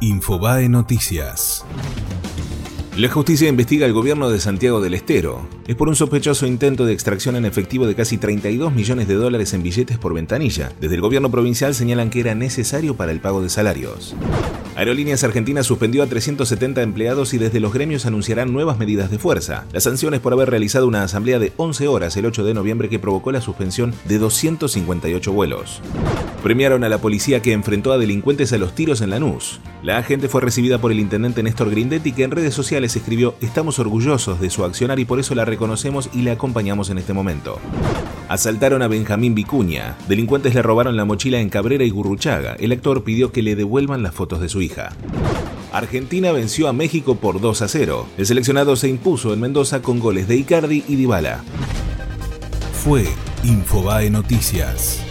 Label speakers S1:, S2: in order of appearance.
S1: Infobae Noticias. La justicia investiga al gobierno de Santiago del Estero. Es por un sospechoso intento de extracción en efectivo de casi 32 millones de dólares en billetes por ventanilla. Desde el gobierno provincial señalan que era necesario para el pago de salarios. Aerolíneas Argentinas suspendió a 370 empleados y desde los gremios anunciarán nuevas medidas de fuerza. La sanción es por haber realizado una asamblea de 11 horas el 8 de noviembre que provocó la suspensión de 258 vuelos. Premiaron a la policía que enfrentó a delincuentes a los tiros en Lanús. La agente fue recibida por el intendente Néstor Grindetti que en redes sociales escribió Estamos orgullosos de su accionar y por eso la reconocemos y le acompañamos en este momento. Asaltaron a Benjamín Vicuña. Delincuentes le robaron la mochila en Cabrera y Gurruchaga. El actor pidió que le devuelvan las fotos de su hija. Argentina venció a México por 2 a 0. El seleccionado se impuso en Mendoza con goles de Icardi y Dybala. Fue Infobae Noticias.